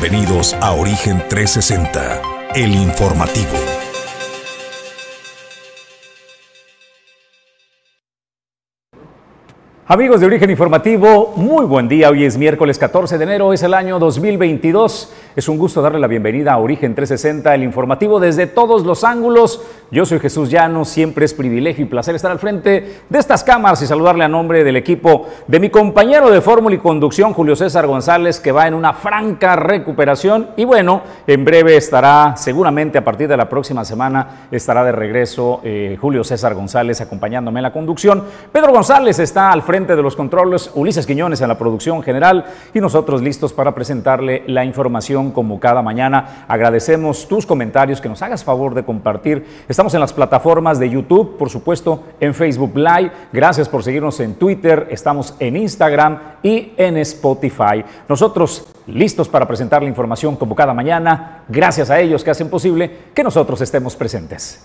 Bienvenidos a Origen 360, el informativo. Amigos de Origen Informativo, muy buen día. Hoy es miércoles 14 de enero, es el año 2022. Es un gusto darle la bienvenida a Origen 360, el informativo desde todos los ángulos. Yo soy Jesús Llano, siempre es privilegio y placer estar al frente de estas cámaras y saludarle a nombre del equipo de mi compañero de fórmula y conducción, Julio César González, que va en una franca recuperación y bueno, en breve estará, seguramente a partir de la próxima semana, estará de regreso eh, Julio César González acompañándome en la conducción. Pedro González está al frente de los controles, Ulises Quiñones en la producción general y nosotros listos para presentarle la información como cada mañana. Agradecemos tus comentarios, que nos hagas favor de compartir. Estamos en las plataformas de YouTube, por supuesto, en Facebook Live. Gracias por seguirnos en Twitter, estamos en Instagram y en Spotify. Nosotros listos para presentar la información como cada mañana. Gracias a ellos que hacen posible que nosotros estemos presentes.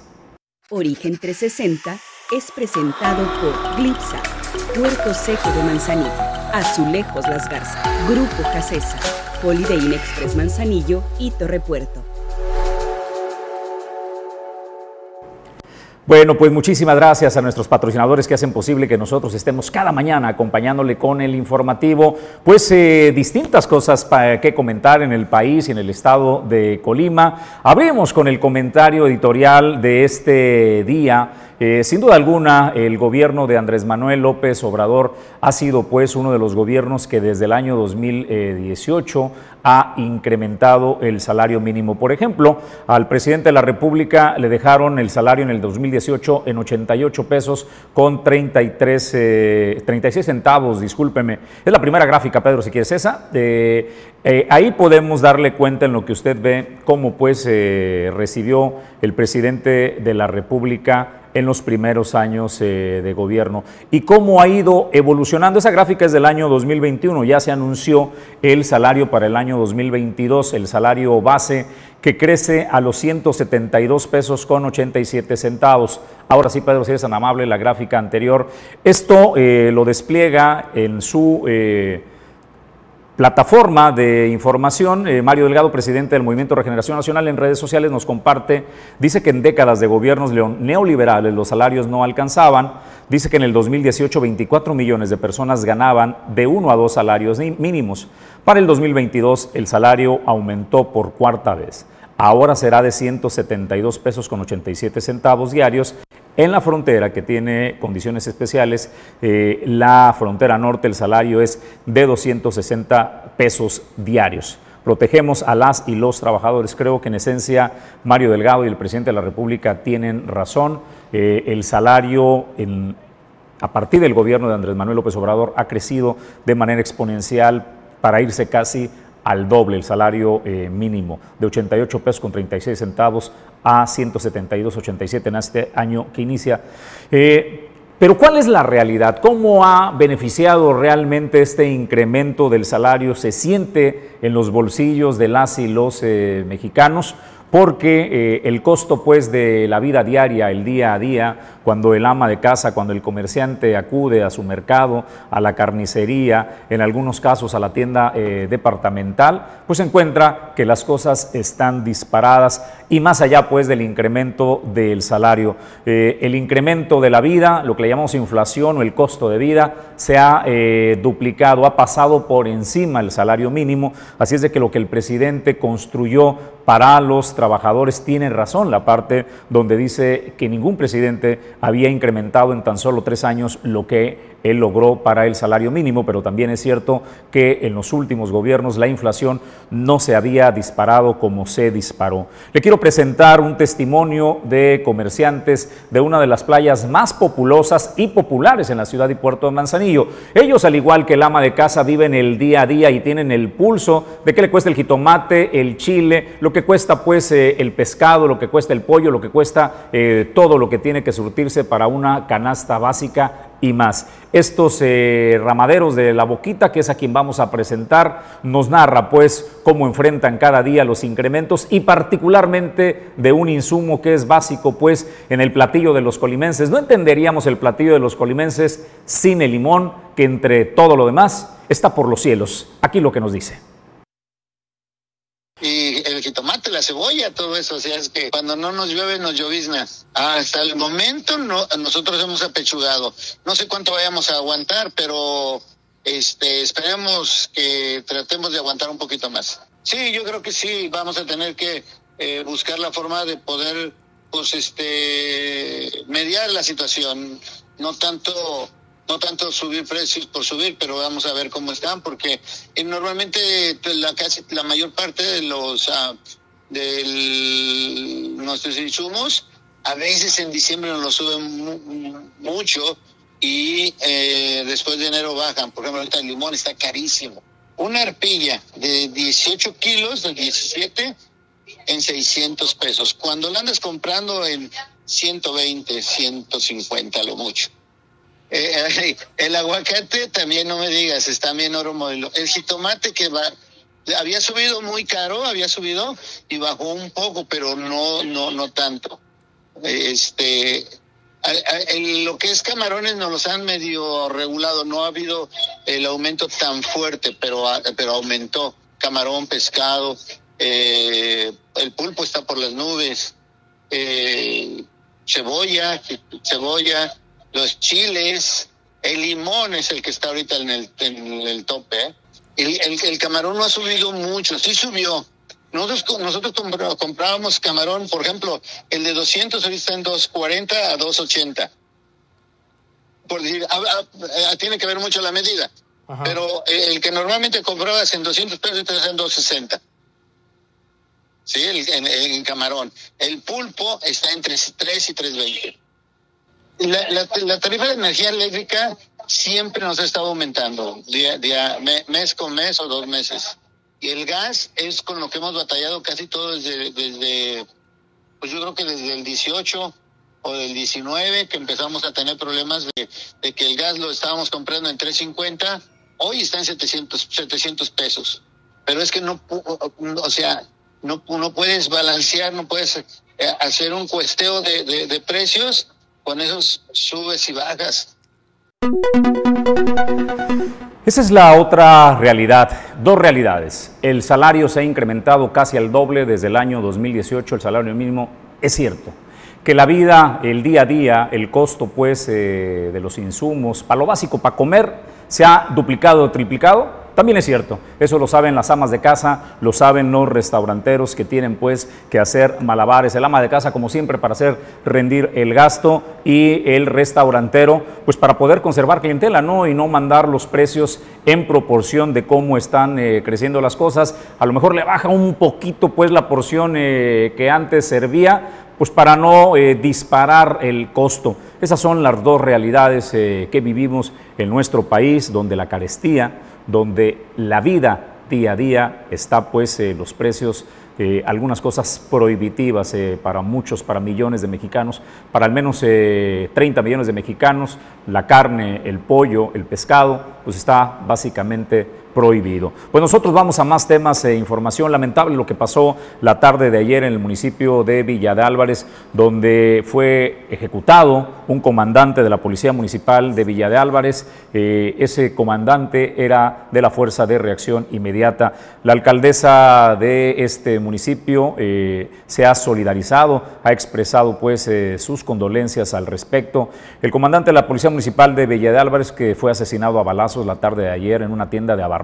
Origen 360 es presentado por Glipsa, Puerto Seco de Manzanillo, Azulejos Las Garzas, Grupo Casesa. Holiday Express Manzanillo y Torre Puerto. Bueno, pues muchísimas gracias a nuestros patrocinadores que hacen posible que nosotros estemos cada mañana acompañándole con el informativo. Pues eh, distintas cosas para que comentar en el país y en el estado de Colima. Abrimos con el comentario editorial de este día eh, sin duda alguna, el gobierno de Andrés Manuel López Obrador ha sido pues uno de los gobiernos que desde el año 2018 ha incrementado el salario mínimo. Por ejemplo, al presidente de la República le dejaron el salario en el 2018 en 88 pesos con 33, 36 eh, centavos, discúlpeme. Es la primera gráfica, Pedro, si quieres esa. Eh, ahí podemos darle cuenta en lo que usted ve cómo pues recibió el presidente de la República en los primeros años eh, de gobierno y cómo ha ido evolucionando. Esa gráfica es del año 2021, ya se anunció el salario para el año 2022, el salario base que crece a los 172 pesos con 87 centavos. Ahora sí, Pedro, si eres tan amable, la gráfica anterior. Esto eh, lo despliega en su... Eh, plataforma de información. Eh, Mario Delgado, presidente del Movimiento Regeneración Nacional, en redes sociales nos comparte, dice que en décadas de gobiernos neoliberales los salarios no alcanzaban. Dice que en el 2018 24 millones de personas ganaban de uno a dos salarios mínimos. Para el 2022 el salario aumentó por cuarta vez. Ahora será de 172 pesos con 87 centavos diarios en la frontera, que tiene condiciones especiales, eh, la frontera norte, el salario es de 260 pesos diarios. Protegemos a las y los trabajadores. Creo que en esencia Mario Delgado y el presidente de la República tienen razón. Eh, el salario a partir del gobierno de Andrés Manuel López Obrador ha crecido de manera exponencial para irse casi al doble el salario eh, mínimo, de 88 pesos con 36 centavos a 172.87 en este año que inicia. Eh, pero ¿cuál es la realidad? ¿Cómo ha beneficiado realmente este incremento del salario? ¿Se siente en los bolsillos de las y los eh, mexicanos? Porque el costo pues de la vida diaria, el día a día, cuando el ama de casa, cuando el comerciante acude a su mercado, a la carnicería, en algunos casos a la tienda eh, departamental, pues encuentra que las cosas están disparadas y más allá pues del incremento del salario. Eh, el incremento de la vida, lo que le llamamos inflación o el costo de vida, se ha eh, duplicado, ha pasado por encima el salario mínimo, así es de que lo que el presidente construyó para los trabajadores. Tiene razón, la parte donde dice que ningún presidente había incrementado en tan solo tres años lo que él logró para el salario mínimo, pero también es cierto que en los últimos gobiernos la inflación no se había disparado como se disparó. Le quiero presentar un testimonio de comerciantes de una de las playas más populosas y populares en la ciudad y puerto de Manzanillo. Ellos, al igual que el ama de casa, viven el día a día y tienen el pulso de qué le cuesta el jitomate, el chile, lo que cuesta pues eh, el pescado, lo que cuesta el pollo, lo que cuesta eh, todo lo que tiene que surtirse para una canasta básica y más. Estos eh, ramaderos de la boquita, que es a quien vamos a presentar, nos narra pues cómo enfrentan cada día los incrementos y particularmente de un insumo que es básico pues en el platillo de los colimenses. No entenderíamos el platillo de los colimenses sin el limón, que entre todo lo demás está por los cielos. Aquí lo que nos dice. El jitomate, la cebolla, todo eso. O sea, es que cuando no nos llueve, nos llovizna. Hasta el momento no, nosotros hemos apechugado. No sé cuánto vayamos a aguantar, pero este, esperemos que tratemos de aguantar un poquito más. Sí, yo creo que sí, vamos a tener que eh, buscar la forma de poder, pues, este, mediar la situación. No tanto no tanto subir precios por subir, pero vamos a ver cómo están, porque eh, normalmente pues, la casi la mayor parte de los uh, de nuestros insumos a veces en diciembre nos lo suben mucho y eh, después de enero bajan. Por ejemplo, ahorita el limón está carísimo. Una arpilla de 18 kilos, de 17, en 600 pesos. Cuando la andas comprando en 120, 150 lo mucho. Eh, el aguacate también no me digas, está bien oro modelo. El jitomate que va, había subido muy caro, había subido y bajó un poco, pero no, no, no tanto. Este, lo que es camarones nos los han medio regulado, no ha habido el aumento tan fuerte, pero, pero aumentó. Camarón, pescado, eh, el pulpo está por las nubes, eh, cebolla, cebolla, los chiles, el limón es el que está ahorita en el, en el tope. ¿eh? El, el, camarón no ha subido mucho, sí subió. Nosotros, nosotros comprábamos camarón, por ejemplo, el de 200 ahorita está en 240 a 280. Por decir, tiene que ver mucho la medida. Pero el que normalmente comprabas en 200 pesos está en 260. Sí, el, en, en, camarón. El pulpo está entre 3 y 320 la, la, tarifa de energía eléctrica siempre nos ha estado aumentando, día, día, mes con mes o dos meses. Y el gas es con lo que hemos batallado casi todo desde, desde pues yo creo que desde el 18 o del 19 que empezamos a tener problemas de, que el gas lo estábamos comprando en 350, hoy está en 700, 700 pesos. Pero es que no, o sea, no, no puedes balancear, no puedes eh, hacer un cuesteo de, de precios con esos subes y bajas. Esa es la otra realidad, dos realidades. El salario se ha incrementado casi al doble desde el año 2018, el salario mínimo es cierto. Que la vida, el día a día, el costo pues eh, de los insumos, para lo básico, para comer, se ha duplicado o triplicado, también es cierto, eso lo saben las amas de casa, lo saben los restauranteros que tienen pues que hacer malabares, el ama de casa como siempre para hacer rendir el gasto y el restaurantero pues para poder conservar clientela, ¿no? Y no mandar los precios en proporción de cómo están eh, creciendo las cosas, a lo mejor le baja un poquito pues la porción eh, que antes servía, pues para no eh, disparar el costo. Esas son las dos realidades que vivimos en nuestro país, donde la carestía, donde la vida día a día está pues eh, los precios, eh, algunas cosas prohibitivas eh, para muchos, para millones de mexicanos, para al menos 30 millones de mexicanos, la carne, el pollo, el pescado, pues está básicamente prohibido. Pues nosotros vamos a más temas e información. Lamentable lo que pasó la tarde de ayer en el municipio de Villa de Álvarez, donde fue ejecutado un comandante de la Policía Municipal de Villa de Álvarez. Eh, ese comandante era de la Fuerza de Reacción Inmediata. La alcaldesa de este municipio eh, se ha solidarizado, ha expresado pues eh, sus condolencias al respecto. El comandante de la Policía Municipal de Villa de Álvarez, que fue asesinado a balazos la tarde de ayer en una tienda de abarrotes,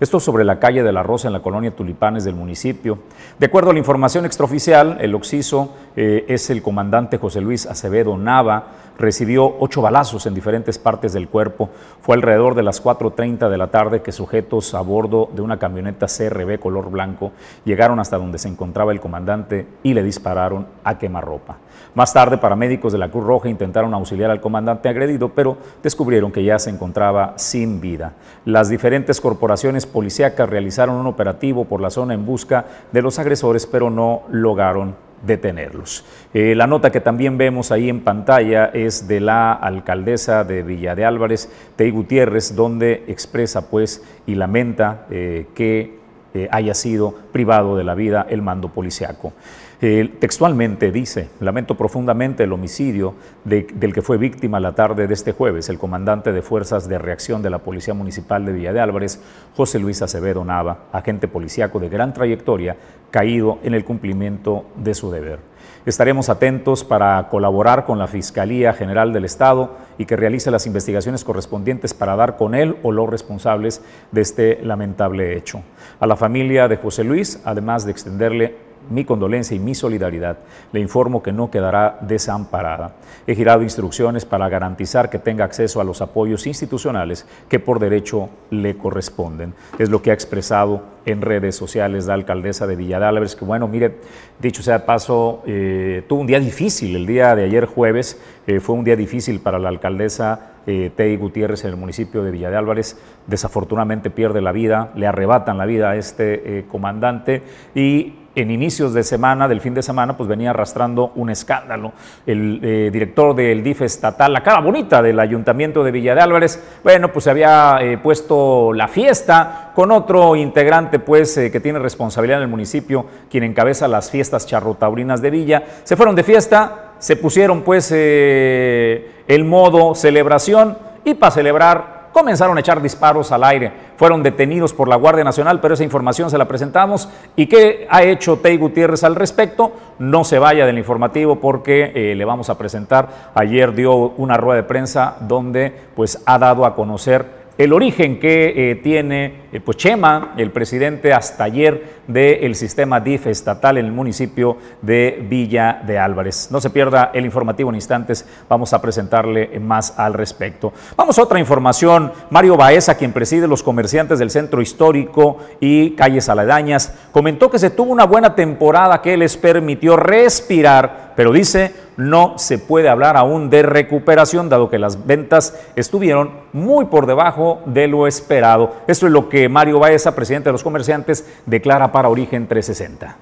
esto sobre la calle de la Rosa en la colonia Tulipanes del municipio. De acuerdo a la información extraoficial, el occiso eh, es el comandante José Luis Acevedo Nava, recibió ocho balazos en diferentes partes del cuerpo. Fue alrededor de las 4.30 de la tarde que sujetos a bordo de una camioneta CRB color blanco llegaron hasta donde se encontraba el comandante y le dispararon a quemarropa. Más tarde, paramédicos de la Cruz Roja intentaron auxiliar al comandante agredido, pero descubrieron que ya se encontraba sin vida. Las diferentes corporaciones policíacas realizaron un operativo por la zona en busca de los agresores, pero no lograron detenerlos. Eh, la nota que también vemos ahí en pantalla es de la alcaldesa de Villa de Álvarez, Tei Gutiérrez, donde expresa pues y lamenta eh, que eh, haya sido privado de la vida el mando policiaco textualmente dice, lamento profundamente el homicidio del que fue víctima la tarde de este jueves el comandante de Fuerzas de Reacción de la Policía Municipal de Villa de Álvarez, José Luis Acevedo Nava, agente policíaco de gran trayectoria caído en el cumplimiento de su deber. Estaremos atentos para colaborar con la Fiscalía General del Estado y que realice las investigaciones correspondientes para dar con él o los responsables de este lamentable hecho. A la familia de José Luis, además de extenderle mi condolencia y mi solidaridad. Le informo que no quedará desamparada. He girado instrucciones para garantizar que tenga acceso a los apoyos institucionales que por derecho le corresponden. Es lo que ha expresado en redes sociales la alcaldesa de Villa de que bueno, mire, dicho sea de paso, eh, tuvo un día difícil el día de ayer jueves, eh, fue un día difícil para la alcaldesa eh, Tei Gutiérrez en el municipio de Villa de Álvarez. Desafortunadamente pierde la vida, le arrebatan la vida a este comandante y en inicios de semana, del fin de semana, pues venía arrastrando un escándalo. El eh, director del DIF estatal, la cara bonita del ayuntamiento de Villa de Álvarez, bueno, pues se había eh, puesto la fiesta con otro integrante, pues, eh, que tiene responsabilidad en el municipio, quien encabeza las fiestas charrotaurinas de Villa. Se fueron de fiesta, se pusieron, pues, el modo celebración y para celebrar comenzaron a echar disparos al aire. Fueron detenidos por la Guardia Nacional, pero esa información se la presentamos. ¿Y qué ha hecho Tey Gutiérrez al respecto? No se vaya del informativo porque eh, le vamos a presentar. Ayer dio una rueda de prensa donde pues ha dado a conocer el origen que eh, tiene eh, pues Chema, el presidente hasta ayer del sistema DIF estatal en el municipio de Villa de Álvarez. No se pierda el informativo en instantes, vamos a presentarle más al respecto. Vamos a otra información. Mario Baeza, quien preside los comerciantes del centro histórico y calles aledañas, comentó que se tuvo una buena temporada que les permitió respirar, pero dice no se puede hablar aún de recuperación, dado que las ventas estuvieron muy por debajo de lo esperado. Esto es lo que Mario Baeza, presidente de los comerciantes, declara para Origen 360.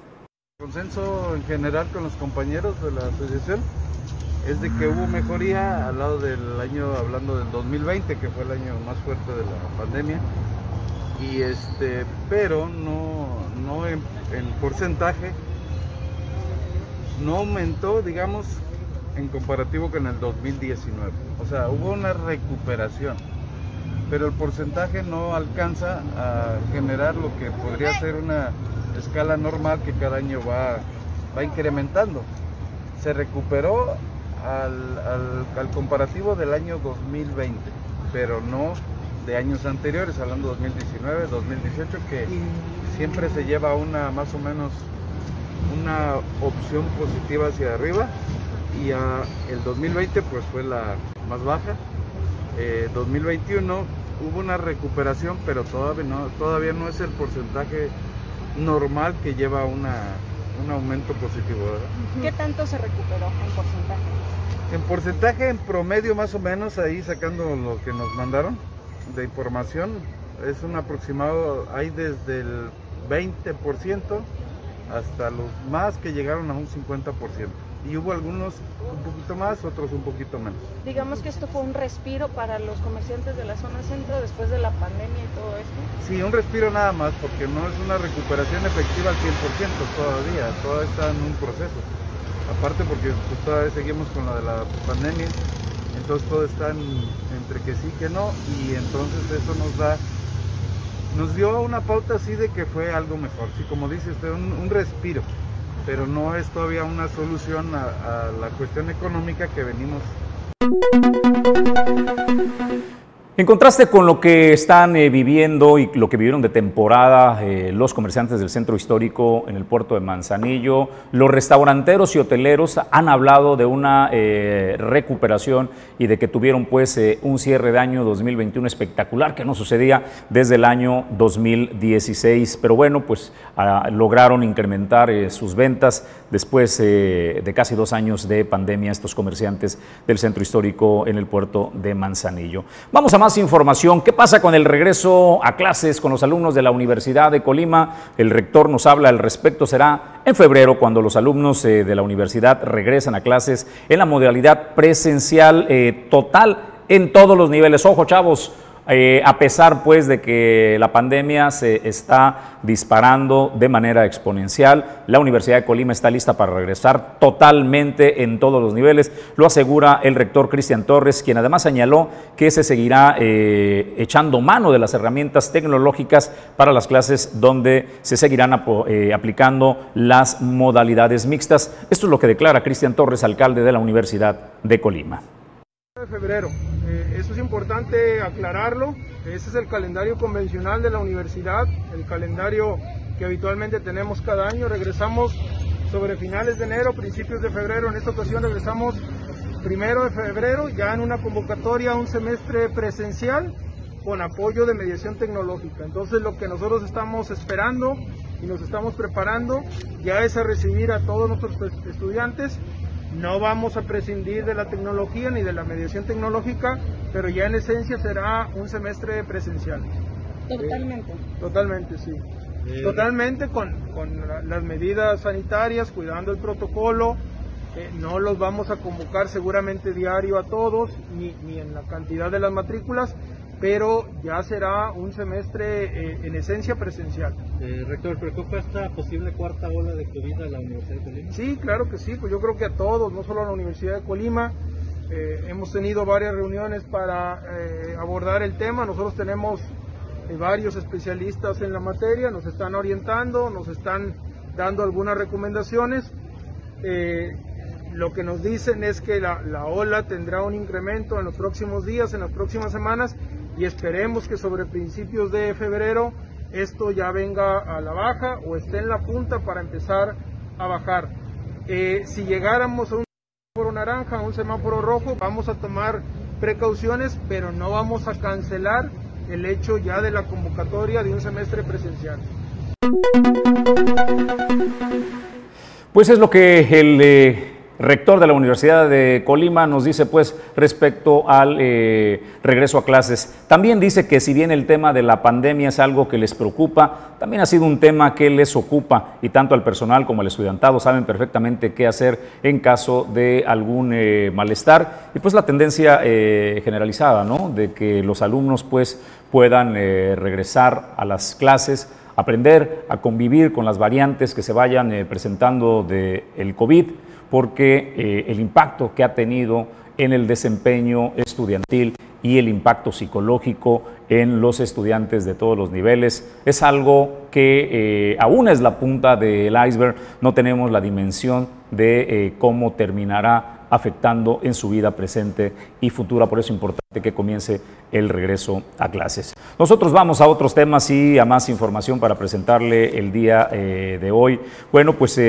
El consenso en general con los compañeros de la asociación es de que hubo mejoría al lado del año, hablando del 2020, que fue el año más fuerte de la pandemia, y este, pero no, no en, en porcentaje no aumentó, digamos, en comparativo con el 2019. O sea, hubo una recuperación, pero el porcentaje no alcanza a generar lo que podría ser una escala normal que cada año va, va incrementando. Se recuperó al, al, comparativo del año 2020, pero no de años anteriores, hablando 2019, 2018, que siempre se lleva una más o menos una opción positiva hacia arriba y el 2020 pues fue la más baja. 2021 eh, hubo una recuperación, pero todavía no, todavía no es el porcentaje normal que lleva una, un aumento positivo. ¿Qué tanto se recuperó en porcentaje? En porcentaje, en promedio más o menos, ahí sacando lo que nos mandaron de información, es un aproximado, hay desde el 20% hasta los más que llegaron a un 50% y hubo algunos un poquito más, otros un poquito menos. Digamos que esto fue un respiro para los comerciantes de la zona centro después de la pandemia y todo esto. Sí, un respiro nada más, porque no es una recuperación efectiva al 100% todavía, todavía está en un proceso. Aparte porque pues, todavía seguimos con la de la pandemia, entonces todo está entre que sí que no, y entonces eso nos da nos dio una pauta así de que fue algo mejor, sí, como dice usted, un respiro pero no es todavía una solución a, a la cuestión económica que venimos en contraste con lo que están eh, viviendo y lo que vivieron de temporada eh, los comerciantes del centro histórico en el puerto de Manzanillo, los restauranteros y hoteleros han hablado de una eh, recuperación y de que tuvieron pues un cierre de año 2021 espectacular que no sucedía desde el año 2016. Pero bueno, pues ah, lograron incrementar sus ventas después de casi dos años de pandemia estos comerciantes del centro histórico en el puerto de Manzanillo. Vamos a más información. ¿Qué pasa con el regreso a clases con los alumnos de la Universidad de Colima? El rector nos habla al respecto. Será en febrero cuando los alumnos eh, de la universidad regresen a clases en la modalidad presencial eh, total en todos los niveles. Ojo, chavos, eh, a pesar pues de que la pandemia se está disparando de manera exponencial, la Universidad de Colima está lista para regresar totalmente en todos los niveles, lo asegura el rector Cristian Torres, quien además señaló que se seguirá eh, echando mano de las herramientas tecnológicas para las clases donde se seguirán eh, aplicando las modalidades mixtas. Esto es lo que declara Cristian Torres, alcalde de la Universidad de Colima. De febrero, eh, eso es importante aclararlo, ese es el calendario convencional de la universidad, el calendario que habitualmente tenemos cada año, regresamos sobre finales de enero, principios de febrero, en esta ocasión regresamos primero de febrero, ya en una convocatoria un semestre presencial con apoyo de mediación tecnológica. Entonces lo que nosotros estamos esperando y nos estamos preparando ya es a recibir a todos nuestros estudiantes. No vamos a prescindir de la tecnología ni de la mediación tecnológica, pero ya en esencia será un semestre presencial. Totalmente. totalmente, sí. Totalmente con, con, las medidas sanitarias, cuidando el protocolo. Eh, no los vamos a convocar seguramente diario a todos, ni, ni en la cantidad de las matrículas, pero ya será un semestre eh, en esencia presencial. Eh, rector, ¿preocupa esta posible cuarta ola de COVID a la Universidad de Colima? Sí, claro que sí, pues yo creo que a todos, no solo a la Universidad de Colima. Eh, hemos tenido varias reuniones para eh, abordar el tema, nosotros tenemos varios especialistas en la materia, nos están orientando, nos están dando algunas recomendaciones. Lo que nos dicen es que la, la ola tendrá un incremento en los próximos días, en las próximas semanas, y esperemos que sobre principios de febrero esto ya venga a la baja o esté en la punta para empezar a bajar. Eh, si llegáramos a un semáforo naranja, a un semáforo rojo, vamos a tomar precauciones, pero no vamos a cancelar el hecho ya de la convocatoria de un semestre presencial. Pues es lo que el eh, rector de la Universidad de Colima nos dice pues respecto al eh, regreso a clases. También dice que si bien el tema de la pandemia es algo que les preocupa, también ha sido un tema que les ocupa y tanto al personal como al estudiantado saben perfectamente qué hacer en caso de algún eh, malestar y pues la tendencia eh, generalizada, ¿no? De que los alumnos pues puedan regresar a las clases aprender a convivir con las variantes que se vayan presentando del el COVID, porque eh, el impacto que ha tenido en el desempeño estudiantil y el impacto psicológico en los estudiantes de todos los niveles es algo que eh, aún es la punta del iceberg, no tenemos la dimensión de eh, cómo terminará afectando en su vida presente y futura, por eso es importante que comience el regreso a clases. Nosotros vamos a otros temas y a más información para presentarle el día eh, de hoy. Bueno, pues eh,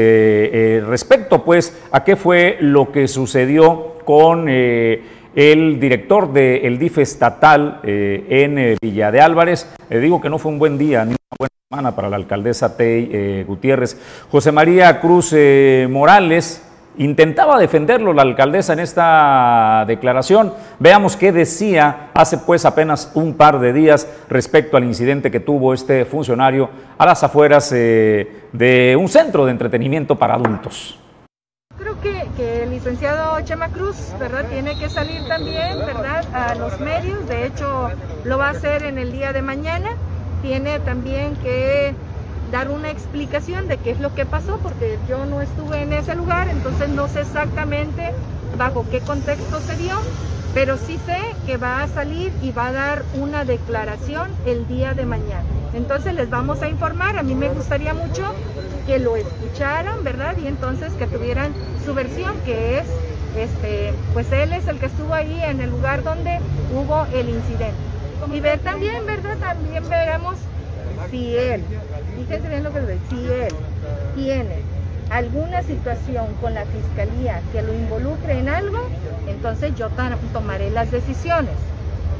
eh, respecto pues a qué fue lo que sucedió con el director del DIF estatal en Villa de Álvarez, le digo que no fue un buen día ni una buena semana para la alcaldesa Tey Gutiérrez. José María Cruz Morales, Intentaba defenderlo la alcaldesa en esta declaración. Veamos qué decía hace pues apenas un par de días respecto al incidente que tuvo este funcionario a las afueras eh, de un centro de entretenimiento para adultos. Creo que, que el licenciado Chema Cruz, ¿verdad? Tiene que salir también, ¿verdad? A los medios. De hecho, lo va a hacer en el día de mañana. Tiene también que dar una explicación de qué es lo que pasó, porque yo no estuve en ese lugar, entonces no sé exactamente bajo qué contexto se dio, pero sí sé que va a salir y va a dar una declaración el día de mañana. Entonces les vamos a informar, a mí me gustaría mucho que lo escucharan, ¿verdad? Y entonces que tuvieran su versión, que es, este, pues él es el que estuvo ahí en el lugar donde hubo el incidente. Y ver también, ¿verdad? También veremos si él, fíjense bien lo que le si él tiene alguna situación con la fiscalía que lo involucre en algo, entonces yo tomaré las decisiones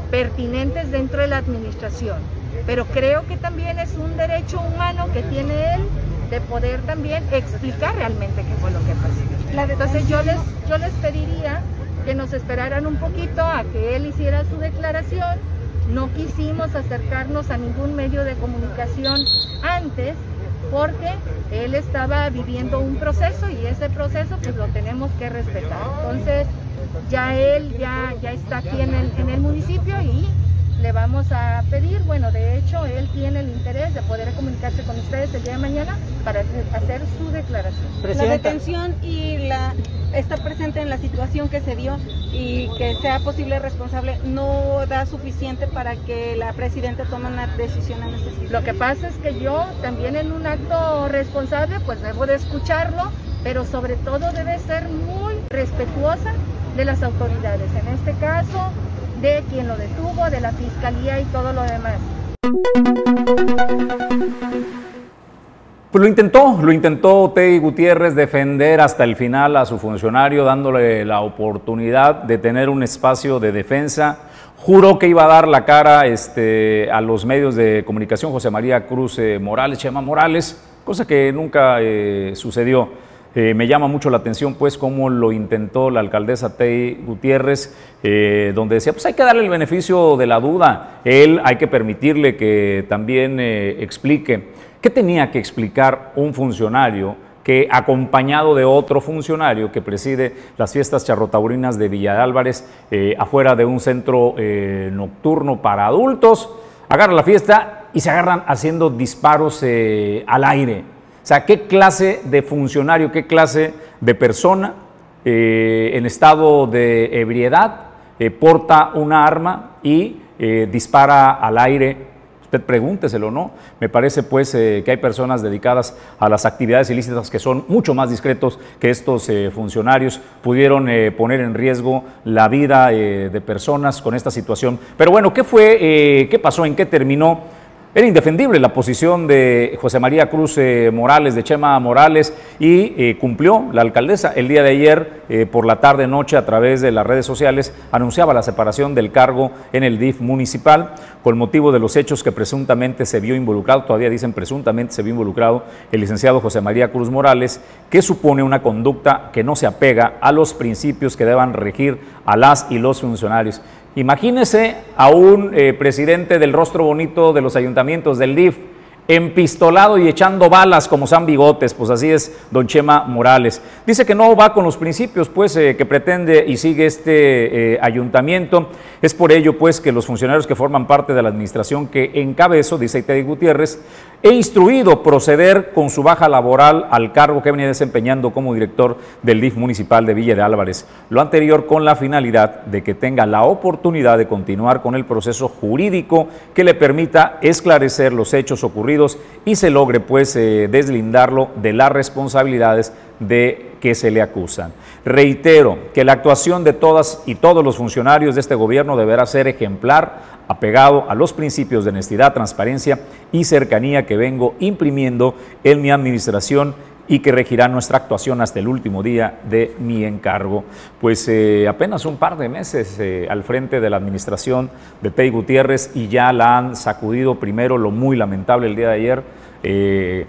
pertinentes dentro de la administración. Pero creo que también es un derecho humano que tiene él de poder también explicar realmente qué fue lo que pasó. Entonces yo les, yo les pediría que nos esperaran un poquito a que él hiciera su declaración. No quisimos acercarnos a ningún medio de comunicación antes porque él estaba viviendo un proceso y ese proceso pues lo tenemos que respetar. Entonces ya él ya, ya está aquí en el, en el municipio y le vamos a pedir, bueno, de hecho, él tiene el interés de poder comunicarse con ustedes el día de mañana para hacer su declaración. La detención y la está presente en la situación que se dio y que sea posible responsable no da suficiente para que la presidenta tome una decisión en ese sentido. Lo que pasa es que yo también en un acto responsable pues debo de escucharlo, pero sobre todo debe ser muy respetuosa de las autoridades, en este caso de quien lo detuvo, de la fiscalía y todo lo demás. Pues lo intentó, lo intentó Tei Gutiérrez defender hasta el final a su funcionario, dándole la oportunidad de tener un espacio de defensa. Juró que iba a dar la cara este, a los medios de comunicación, José María Cruz eh, Morales, Chema Morales, cosa que nunca eh, sucedió. Eh, me llama mucho la atención, pues, cómo lo intentó la alcaldesa Tei Gutiérrez, eh, donde decía, pues hay que darle el beneficio de la duda. Él hay que permitirle que también eh, explique. ¿Qué tenía que explicar un funcionario que, acompañado de otro funcionario que preside las fiestas charrotaurinas de Villa Álvarez, afuera de un centro nocturno para adultos, agarra la fiesta y se agarran haciendo disparos al aire? Sea, ¿qué clase de funcionario, qué clase de persona eh, en estado de ebriedad eh, porta una arma y eh, dispara al aire? Usted pregúnteselo, ¿no? Me parece pues que hay personas dedicadas a las actividades ilícitas que son mucho más discretos que estos funcionarios. Pudieron poner en riesgo la vida de personas con esta situación. Pero bueno, ¿qué fue? ¿Qué pasó? ¿En qué terminó? Era indefendible la posición de José María Cruz eh, Morales, de Chema Morales, y eh, cumplió la alcaldesa. El día de ayer, eh, por la tarde-noche, a través de las redes sociales, anunciaba la separación del cargo en el DIF municipal con motivo de los hechos que presuntamente se vio involucrado, todavía dicen presuntamente se vio involucrado el licenciado José María Cruz Morales, que supone una conducta que no se apega a los principios que deban regir a las y los funcionarios. Imagínese a un eh, presidente del rostro bonito de los ayuntamientos del DIF empistolado y echando balas como San Bigotes, pues así es don Chema Morales. Dice que no va con los principios pues eh, que pretende y sigue este eh, ayuntamiento. Es por ello pues que los funcionarios que forman parte de la administración que encabezo, dice Teddy Gutiérrez, he instruido proceder con su baja laboral al cargo que venía desempeñando como director del DIF municipal de Villa de Álvarez. Lo anterior con la finalidad de que tenga la oportunidad de continuar con el proceso jurídico que le permita esclarecer los hechos ocurridos y se logre pues eh, deslindarlo de las responsabilidades de que se le acusan. Reitero que la actuación de todas y todos los funcionarios de este gobierno deberá ser ejemplar, apegado a los principios de honestidad, transparencia y cercanía que vengo imprimiendo en mi administración y que regirá nuestra actuación hasta el último día de mi encargo. Pues eh, apenas un par de meses eh, al frente de la administración de Tey Gutiérrez y ya la han sacudido primero lo muy lamentable el día de ayer, eh,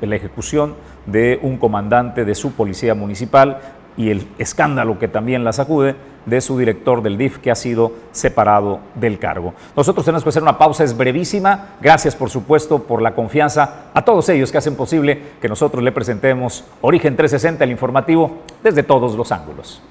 la ejecución de un comandante de su policía municipal y el escándalo que también la sacude de su director del DIF que ha sido separado del cargo. Nosotros tenemos que hacer una pausa, es brevísima. Gracias, por supuesto, por la confianza a todos ellos que hacen posible que nosotros le presentemos Origen 360, el informativo, desde todos los ángulos.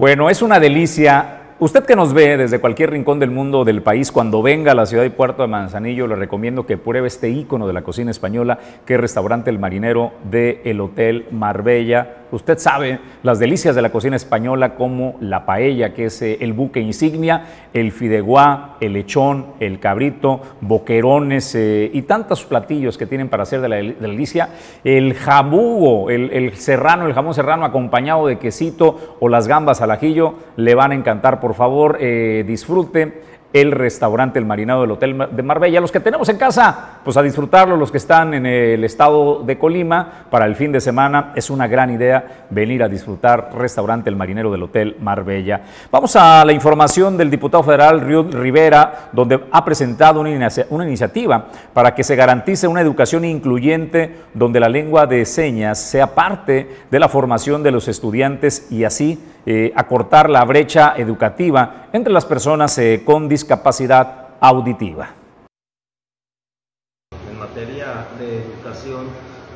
Bueno, es una delicia Usted que nos ve desde cualquier rincón del mundo del país, cuando venga a la ciudad y puerto de Manzanillo, le recomiendo que pruebe este ícono de la cocina española, que es Restaurante El Marinero del el Hotel Marbella. Usted sabe las delicias de la cocina española, como la paella, que es eh, el buque insignia, el fideuá, el lechón, el cabrito, boquerones eh, y tantos platillos que tienen para hacer de la, delicia. El jabugo, el, el serrano, el jamón serrano acompañado de quesito o las gambas al ajillo, le van a encantar. Por favor, eh, disfrute el restaurante El Marinado del Hotel de Marbella. Los que tenemos en casa, pues a disfrutarlo, los que están en el estado de Colima para el fin de semana, es una gran idea venir a disfrutar restaurante El Marinero del Hotel Marbella. Vamos a la información del diputado federal Río Rivera, donde ha presentado una iniciativa para que se garantice una educación incluyente donde la lengua de señas sea parte de la formación de los estudiantes y así eh, acortar la brecha educativa entre las personas eh, con discapacidad auditiva. En materia de educación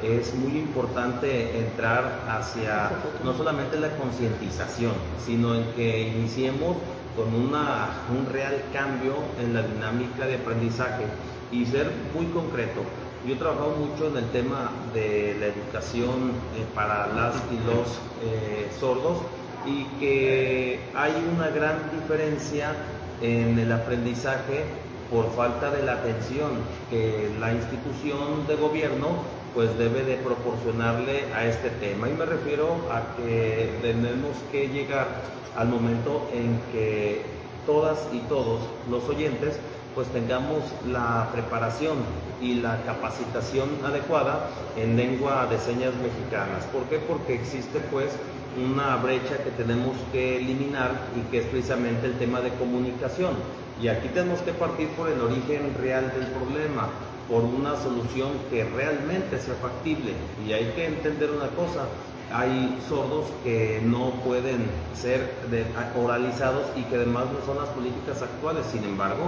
es muy importante entrar hacia no solamente la concientización, sino en que iniciemos con una, un real cambio en la dinámica de aprendizaje y ser muy concreto. Yo he trabajado mucho en el tema de la educación eh, para las y los sordos y que hay una gran diferencia en el aprendizaje por falta de la atención que la institución de gobierno pues debe de proporcionarle a este tema. Y me refiero a que tenemos que llegar al momento en que todas y todos los oyentes pues tengamos la preparación y la capacitación adecuada en lengua de señas mexicanas. ¿Por qué? Porque existe pues una brecha que tenemos que eliminar y que es precisamente el tema de comunicación. Y aquí tenemos que partir por el origen real del problema, por una solución que realmente sea factible. Y hay que entender una cosa, hay sordos que no pueden ser oralizados y que además no son las políticas actuales. Sin embargo,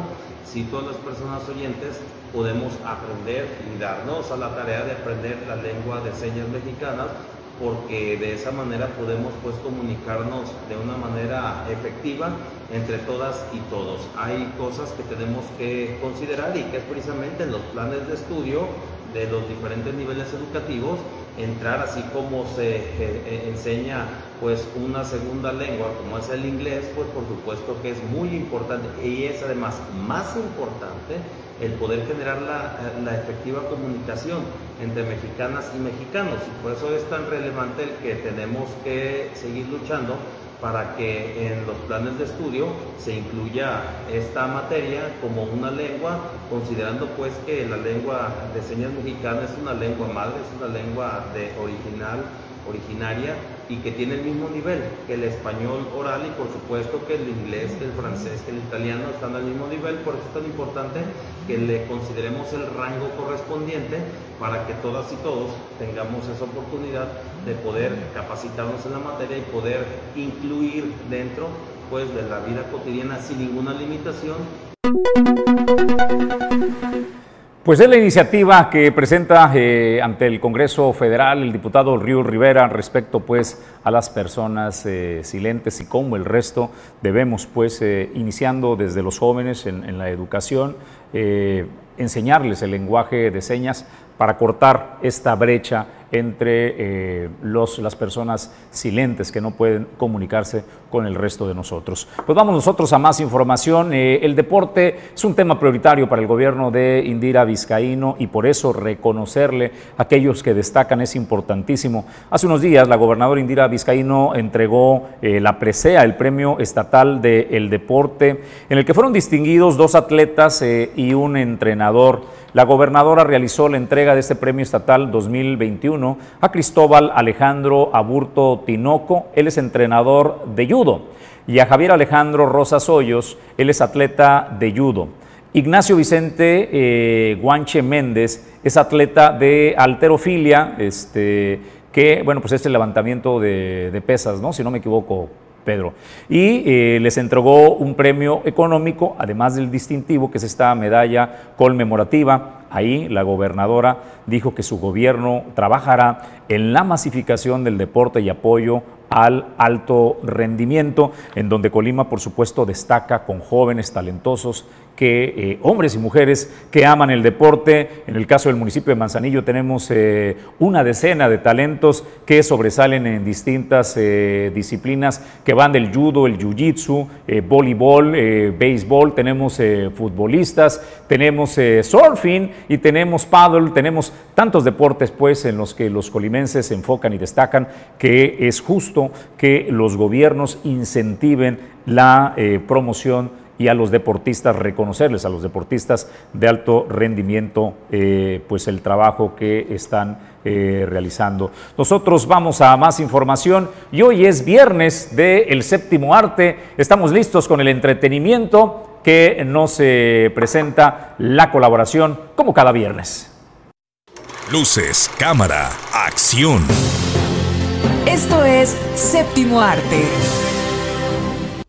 si todas las personas oyentes podemos aprender y darnos a la tarea de aprender la lengua de señas mexicanas, porque de esa manera podemos pues comunicarnos de una manera efectiva entre todas y todos. Hay cosas que tenemos que considerar y que es precisamente en los planes de estudio de los diferentes niveles educativos entrar así como se eh, eh, enseña pues una segunda lengua como es el inglés, pues por supuesto que es muy importante y es además más importante el poder generar la, la, efectiva comunicación entre mexicanas y mexicanos. Y por eso es tan relevante el que tenemos que seguir luchando para que en los planes de estudio se incluya esta materia como una lengua, considerando pues que la lengua de señas mexicana es una lengua madre, es una lengua de original originaria y que tiene el mismo nivel que el español oral y por supuesto que el inglés, que el francés, que el italiano están al mismo nivel, por eso es tan importante que le consideremos el rango correspondiente para que todas y todos tengamos esa oportunidad de poder capacitarnos en la materia y poder incluir dentro pues de la vida cotidiana sin ninguna limitación pues es la iniciativa que presenta eh, ante el Congreso Federal el diputado Río Rivera respecto pues a las personas eh, silentes y cómo el resto debemos pues eh, iniciando desde los jóvenes en, en la educación enseñarles el lenguaje de señas para cortar esta brecha entre eh, los, las personas silentes que no pueden comunicarse con el resto de nosotros. Pues vamos nosotros a más información. Eh, el deporte es un tema prioritario para el gobierno de Indira Vizcaíno y por eso reconocerle a aquellos que destacan es importantísimo. Hace unos días la gobernadora Indira Vizcaíno entregó eh, la presea, el premio estatal del deporte, en el que fueron distinguidos dos atletas y un entrenador. La gobernadora realizó la entrega de este premio estatal 2021 a Cristóbal Alejandro Aburto Tinoco, él es entrenador de judo, y a Javier Alejandro Rosas Hoyos, él es atleta de judo. Ignacio Vicente eh, Guanche Méndez es atleta de alterofilia, este, que, bueno, pues es el levantamiento de, de pesas, ¿no? Si no me equivoco, Pedro. Y eh, les entregó un premio económico, además del distintivo, que es esta medalla conmemorativa. Ahí la gobernadora dijo que su gobierno trabajará en la masificación del deporte y apoyo al alto rendimiento, en donde Colima, por supuesto, destaca con jóvenes talentosos que eh, hombres y mujeres que aman el deporte. En el caso del municipio de Manzanillo tenemos eh, una decena de talentos que sobresalen en distintas eh, disciplinas que van del judo, el jiu-jitsu, voleibol, béisbol, tenemos futbolistas, tenemos surfing y tenemos paddle, tenemos tantos deportes pues en los que los colimenses se enfocan y destacan que es justo que los gobiernos incentiven la promoción y a los deportistas reconocerles, a los deportistas de alto rendimiento, eh, pues el trabajo que están eh, realizando. Nosotros vamos a más información y hoy es viernes del séptimo arte. Estamos listos con el entretenimiento que nos eh, presenta la colaboración como cada viernes. Luces, cámara, acción. Esto es séptimo arte.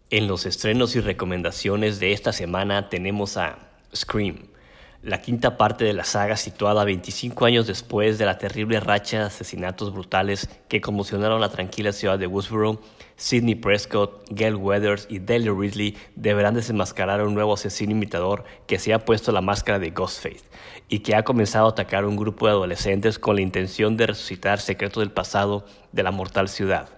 En los estrenos y recomendaciones de esta semana tenemos a Scream, la quinta parte de la saga situada 25 años después de la terrible racha de asesinatos brutales que conmocionaron la tranquila ciudad de Woodsboro. Sidney Prescott, Gail Weathers y Delia Ridley deberán desenmascarar a un nuevo asesino imitador que se ha puesto la máscara de Ghostface y que ha comenzado a atacar a un grupo de adolescentes con la intención de resucitar secretos del pasado de la mortal ciudad.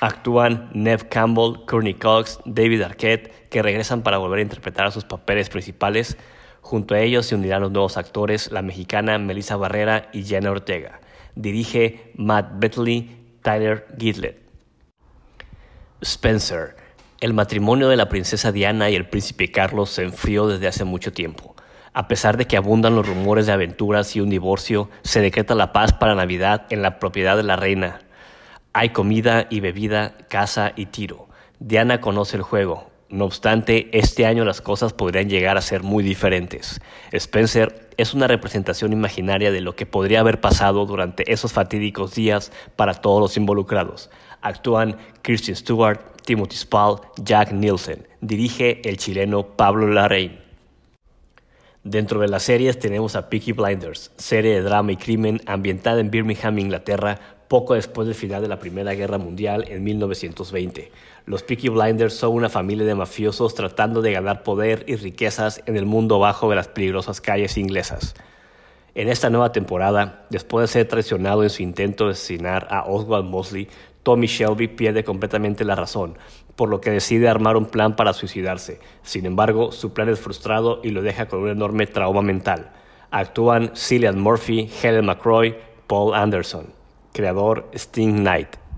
Actúan Nev Campbell, Courtney Cox, David Arquette, que regresan para volver a interpretar sus papeles principales. Junto a ellos se unirán los nuevos actores, la mexicana Melissa Barrera y Jenna Ortega. Dirige Matt Betley, Tyler Gidlet. Spencer. El matrimonio de la princesa Diana y el príncipe Carlos se enfrió desde hace mucho tiempo. A pesar de que abundan los rumores de aventuras y un divorcio, se decreta la paz para Navidad en la propiedad de la reina, hay comida y bebida, casa y tiro. Diana conoce el juego. No obstante, este año las cosas podrían llegar a ser muy diferentes. Spencer es una representación imaginaria de lo que podría haber pasado durante esos fatídicos días para todos los involucrados. Actúan Christian Stewart, Timothy Spall, Jack Nielsen. Dirige el chileno Pablo Larraín. Dentro de las series tenemos a Peaky Blinders, serie de drama y crimen ambientada en Birmingham, Inglaterra, poco después del final de la Primera Guerra Mundial en 1920. Los Peaky Blinders son una familia de mafiosos tratando de ganar poder y riquezas en el mundo bajo de las peligrosas calles inglesas. En esta nueva temporada, después de ser traicionado en su intento de asesinar a Oswald Mosley, Tommy Shelby pierde completamente la razón, por lo que decide armar un plan para suicidarse. Sin embargo, su plan es frustrado y lo deja con un enorme trauma mental. Actúan Cillian Murphy, Helen McCroy, Paul Anderson creador Sting Knight.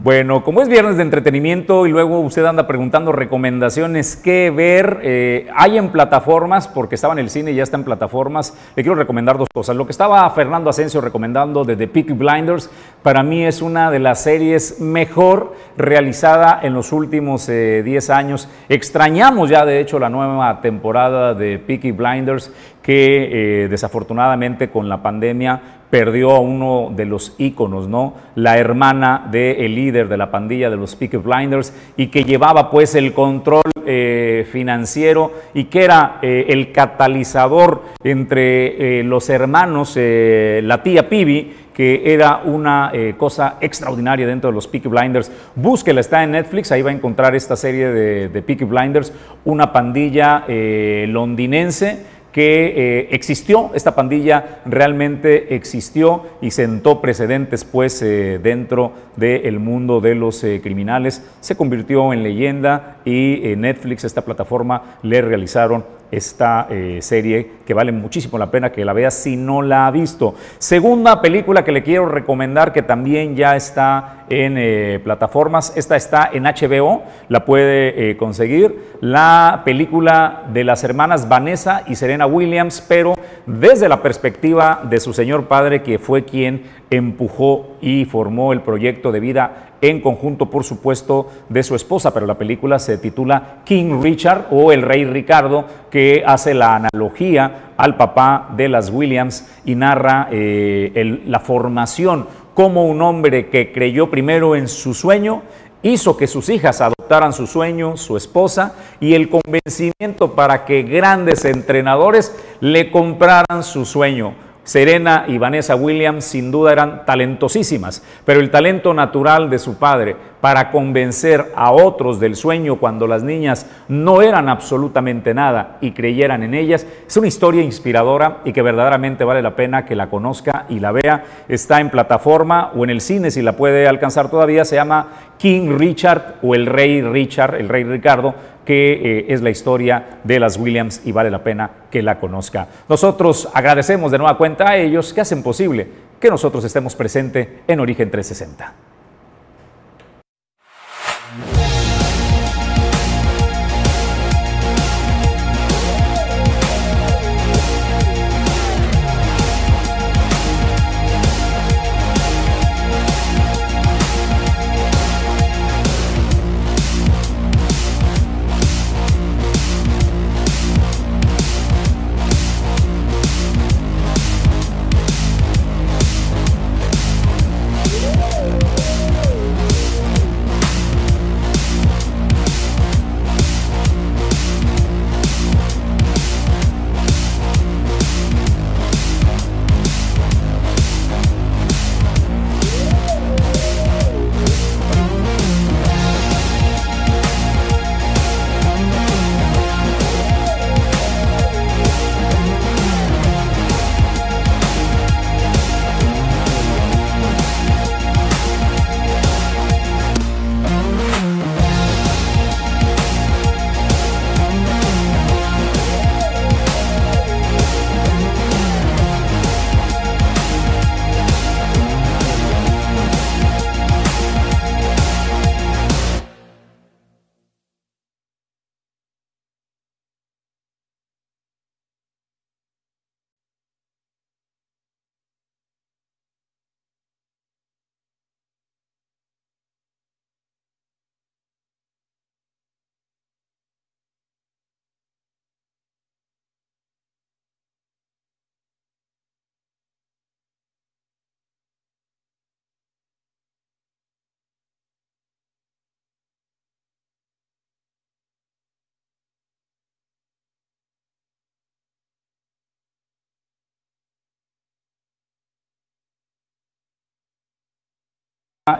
Bueno, como es viernes de entretenimiento y luego usted anda preguntando recomendaciones, qué ver, eh, hay en plataformas, porque estaba en el cine y ya está en plataformas, le quiero recomendar dos cosas. Lo que estaba Fernando Asensio recomendando de The Peaky Blinders, para mí es una de las series mejor realizada en los últimos 10 eh, años. Extrañamos ya, de hecho, la nueva temporada de Peaky Blinders, que eh, desafortunadamente con la pandemia perdió a uno de los íconos, ¿no? La hermana del líder de la pandilla de los Peaky Blinders y que llevaba pues el control eh, financiero y que era eh, el catalizador entre los hermanos, la tía Pibi, que era una cosa extraordinaria dentro de los Peaky Blinders. Búsquela, está en Netflix, ahí va a encontrar esta serie de, de Peaky Blinders, una pandilla londinense que eh, existió, esta pandilla realmente existió y sentó precedentes pues eh, dentro del mundo de los eh, criminales, se convirtió en leyenda y Netflix, esta plataforma, le realizaron esta eh, serie que vale muchísimo la pena que la vea si no la ha visto. Segunda película que le quiero recomendar que también ya está en eh, plataformas, esta está en HBO, la puede eh, conseguir, la película de las hermanas Vanessa y Serena Williams, pero desde la perspectiva de su señor padre que fue quien empujó y formó el proyecto de vida en conjunto, por supuesto, de su esposa, pero la película se titula King Richard o El Rey Ricardo, que hace la analogía al papá de las Williams y narra eh, la formación como un hombre que creyó primero en su sueño, hizo que sus hijas adoptaran su sueño, su esposa, y el convencimiento para que grandes entrenadores le compraran su sueño Serena y Vanessa Williams sin duda eran talentosísimas, pero el talento natural de su padre para convencer a otros del sueño cuando las niñas no eran absolutamente nada y creyeran en ellas, es una historia inspiradora y que verdaderamente vale la pena que la conozca y la vea. Está en plataforma o en el cine si la puede alcanzar todavía, se llama King Richard o el Rey Richard, el Rey Ricardo, que eh, es la historia de las Williams y vale la pena que la conozca. Nosotros agradecemos de nueva cuenta a ellos que hacen posible que nosotros estemos presentes en Origen 360.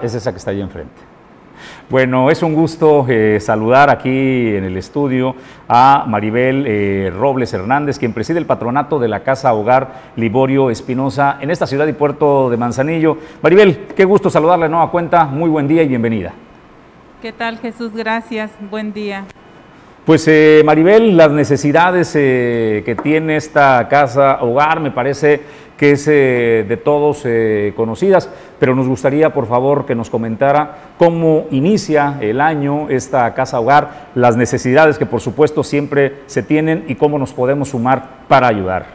Es esa que está ahí enfrente. Bueno, es un gusto eh, saludar aquí en el estudio a Maribel eh, Robles Hernández, quien preside el patronato de la Casa Hogar Liborio Espinosa en esta ciudad y puerto de Manzanillo. Maribel, qué gusto saludarle de nueva cuenta, muy buen día y bienvenida. ¿Qué tal Jesús? Gracias, buen día. Pues eh, Maribel, las necesidades que tiene esta casa hogar me parece que es eh, de todos eh, conocidas, pero nos gustaría por favor que nos comentara cómo inicia el año esta casa hogar, las necesidades que por supuesto siempre se tienen y cómo nos podemos sumar para ayudar.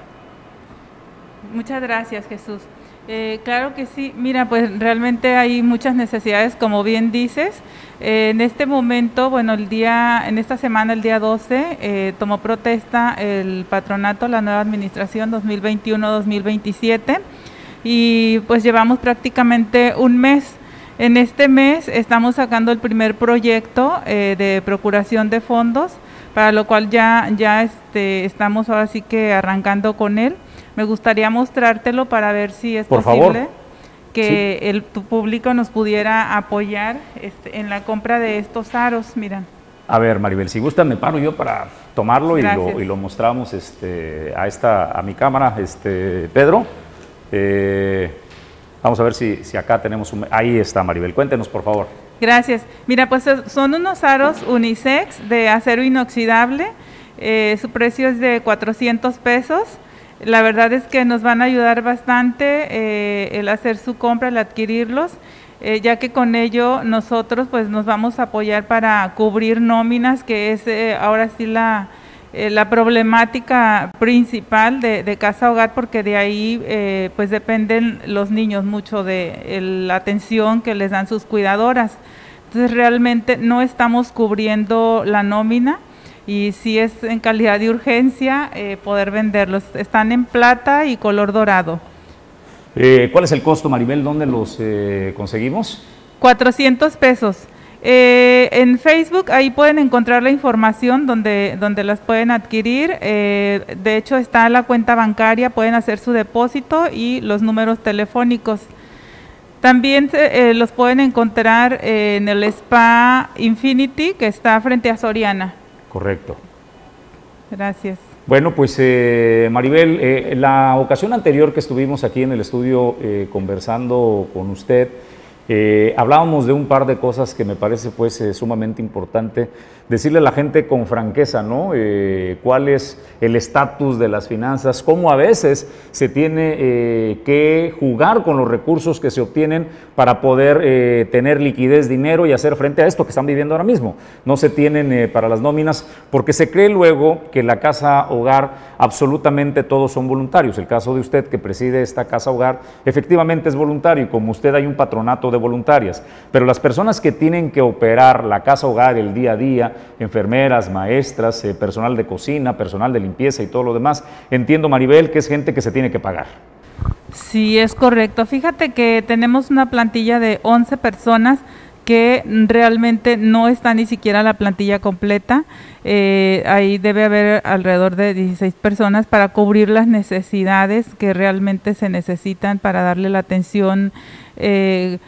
Muchas gracias Jesús. Eh, claro que sí, mira, pues realmente hay muchas necesidades, como bien dices. Eh, en este momento, bueno, el día, en esta semana, el día 12, eh, tomó protesta el patronato, la nueva administración 2021-2027, y pues llevamos prácticamente un mes. En este mes estamos sacando el primer proyecto de procuración de fondos, para lo cual ya, ya este, estamos ahora sí que arrancando con él. Me gustaría mostrártelo para ver si es posible que el, tu público nos pudiera apoyar este, en la compra de estos aros, mira. A ver, Maribel, si gusta me paro yo para tomarlo y lo, y lo, mostramos este, a, esta, a mi cámara, este, Pedro. Eh, vamos a ver si, si acá tenemos un... Ahí está, Maribel. Cuéntenos, por favor. Gracias. Mira, pues son unos aros unisex de acero inoxidable. Eh, su precio es de 400 pesos. La verdad es que nos van a ayudar bastante eh, el hacer su compra, el adquirirlos, eh, ya que con ello nosotros pues nos vamos a apoyar para cubrir nóminas, que es eh, ahora sí la, la problemática principal de, casa hogar, porque de ahí pues dependen los niños mucho de la atención que les dan sus cuidadoras. Entonces realmente no estamos cubriendo la nómina y si es en calidad de urgencia eh, poder venderlos. Están en plata y color dorado. Eh, ¿Cuál es el costo, Maribel? ¿Dónde los eh, conseguimos? 400 pesos. Eh, en Facebook ahí pueden encontrar la información donde, donde las pueden adquirir. De hecho está la cuenta bancaria, pueden hacer su depósito y los números telefónicos. También eh, los pueden encontrar en el Spa Infinity que está frente a Soriana. Correcto. Gracias. Bueno, pues Maribel, la ocasión anterior que estuvimos aquí en el estudio conversando con usted, eh, hablábamos de un par de cosas que me parece pues eh, sumamente importante decirle a la gente con franqueza, ¿no? Eh, cuál es el estatus de las finanzas, cómo a veces se tiene que jugar con los recursos que se obtienen para poder tener liquidez, dinero y hacer frente a esto que están viviendo ahora mismo. No se tienen para las nóminas porque se cree luego que la casa hogar absolutamente todos son voluntarios. El caso de usted que preside esta casa hogar efectivamente es voluntario y como usted hay un patronato de voluntarias, pero las personas que tienen que operar la casa hogar el día a día, enfermeras, maestras, eh, personal de cocina, personal de limpieza y todo lo demás, entiendo Maribel que es gente que se tiene que pagar. Sí, es correcto. Fíjate que tenemos una plantilla de 11 personas que realmente no está ni siquiera la plantilla completa. Eh, ahí debe haber alrededor de 16 personas para cubrir las necesidades que realmente se necesitan para darle la atención eh,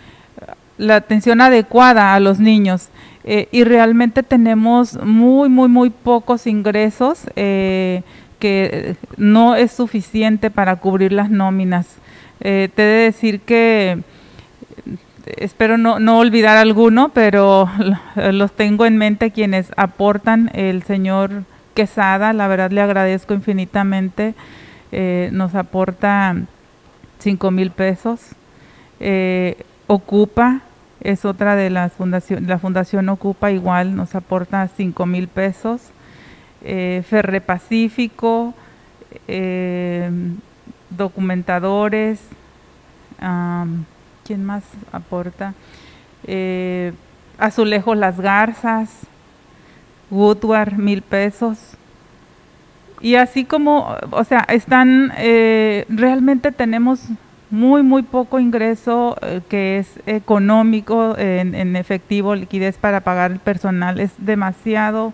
la atención adecuada a los niños. Eh, y realmente tenemos muy, muy, muy pocos ingresos eh, que no es suficiente para cubrir las nóminas. Eh, te he de decir que espero no, no, olvidar alguno, pero los tengo en mente quienes aportan el señor Quesada, la verdad le agradezco infinitamente, nos aporta cinco mil pesos. Ocupa es otra de las fundaciones, la Fundación Ocupa igual nos aporta 5 mil pesos. Eh, Ferre Pacífico, eh, documentadores, ¿quién más aporta? Eh, Azulejos Las Garzas, Woodward, mil pesos. Y así como, o sea, están, eh, realmente tenemos muy, muy poco ingreso eh, que es económico en, efectivo, liquidez para pagar el personal, es demasiado,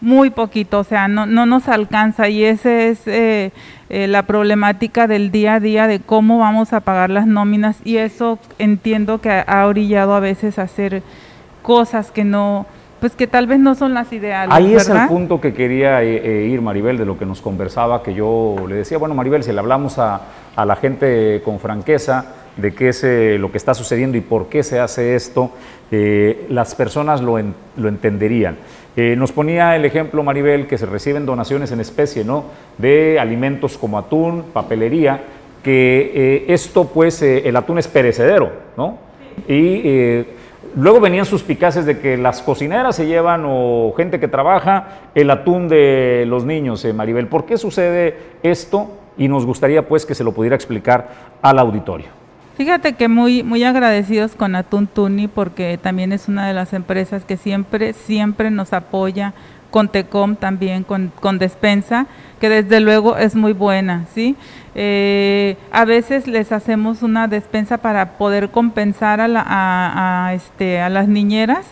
muy poquito, o sea, no, no nos alcanza. Y esa es eh, eh, la problemática del día a día de cómo vamos a pagar las nóminas y eso entiendo que ha orillado a veces a hacer cosas que no, pues que tal vez no son las ideales. Ahí es el punto que quería ir, Maribel, de lo que nos conversaba, que yo le decía, bueno, Maribel, si le hablamos a, a la gente con franqueza de qué es eh, lo que está sucediendo y por qué se hace esto, eh, las personas lo, lo entenderían. Eh, nos ponía el ejemplo, Maribel, que se reciben donaciones en especie, ¿no? De alimentos como atún, papelería, que esto, pues, el atún es perecedero, ¿no? Y luego venían suspicaces de que las cocineras se llevan o gente que trabaja el atún de los niños, Maribel. ¿Por qué sucede esto? y nos gustaría pues que se lo pudiera explicar al auditorio. Fíjate que muy, muy agradecidos con Atún Tuni porque también es una de las empresas que siempre, siempre nos apoya con Tecom también, con, con despensa, que desde luego es muy buena, ¿sí? Eh, a veces les hacemos una despensa para poder compensar a, la, a, este, a las niñeras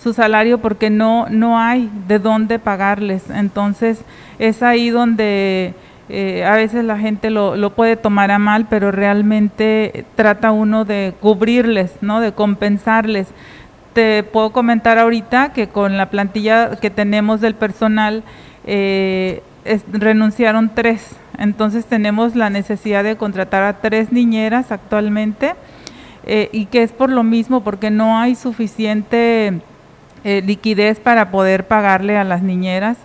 su salario porque no, no hay de dónde pagarles. Entonces es ahí donde eh, a veces la gente lo, lo, puede tomar a mal, pero realmente trata uno de cubrirles, ¿no? de compensarles. Te puedo comentar ahorita que con la plantilla que tenemos del personal eh, renunciaron tres, entonces tenemos la necesidad de contratar a tres niñeras actualmente eh, y que es por lo mismo, porque no hay suficiente liquidez para poder pagarle a las niñeras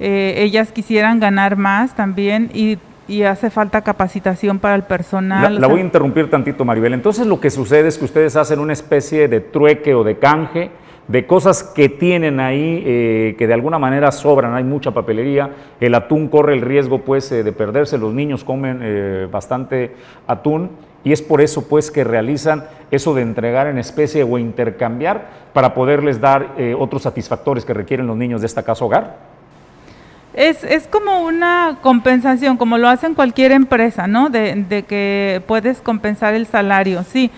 eh, ellas quisieran ganar más también y, hace falta capacitación para el personal. La, voy a interrumpir tantito, Maribel. Entonces lo que sucede es que ustedes hacen una especie de trueque o de canje de cosas que tienen ahí, eh, que de alguna manera sobran, hay mucha papelería, el atún corre el riesgo pues eh, de perderse, los niños comen bastante atún y es por eso pues que realizan eso de entregar en especie o intercambiar para poderles dar otros satisfactores que requieren los niños de esta casa hogar. Es, es como una compensación, como lo hacen cualquier empresa, ¿no? De, de que puedes compensar el salario, sí.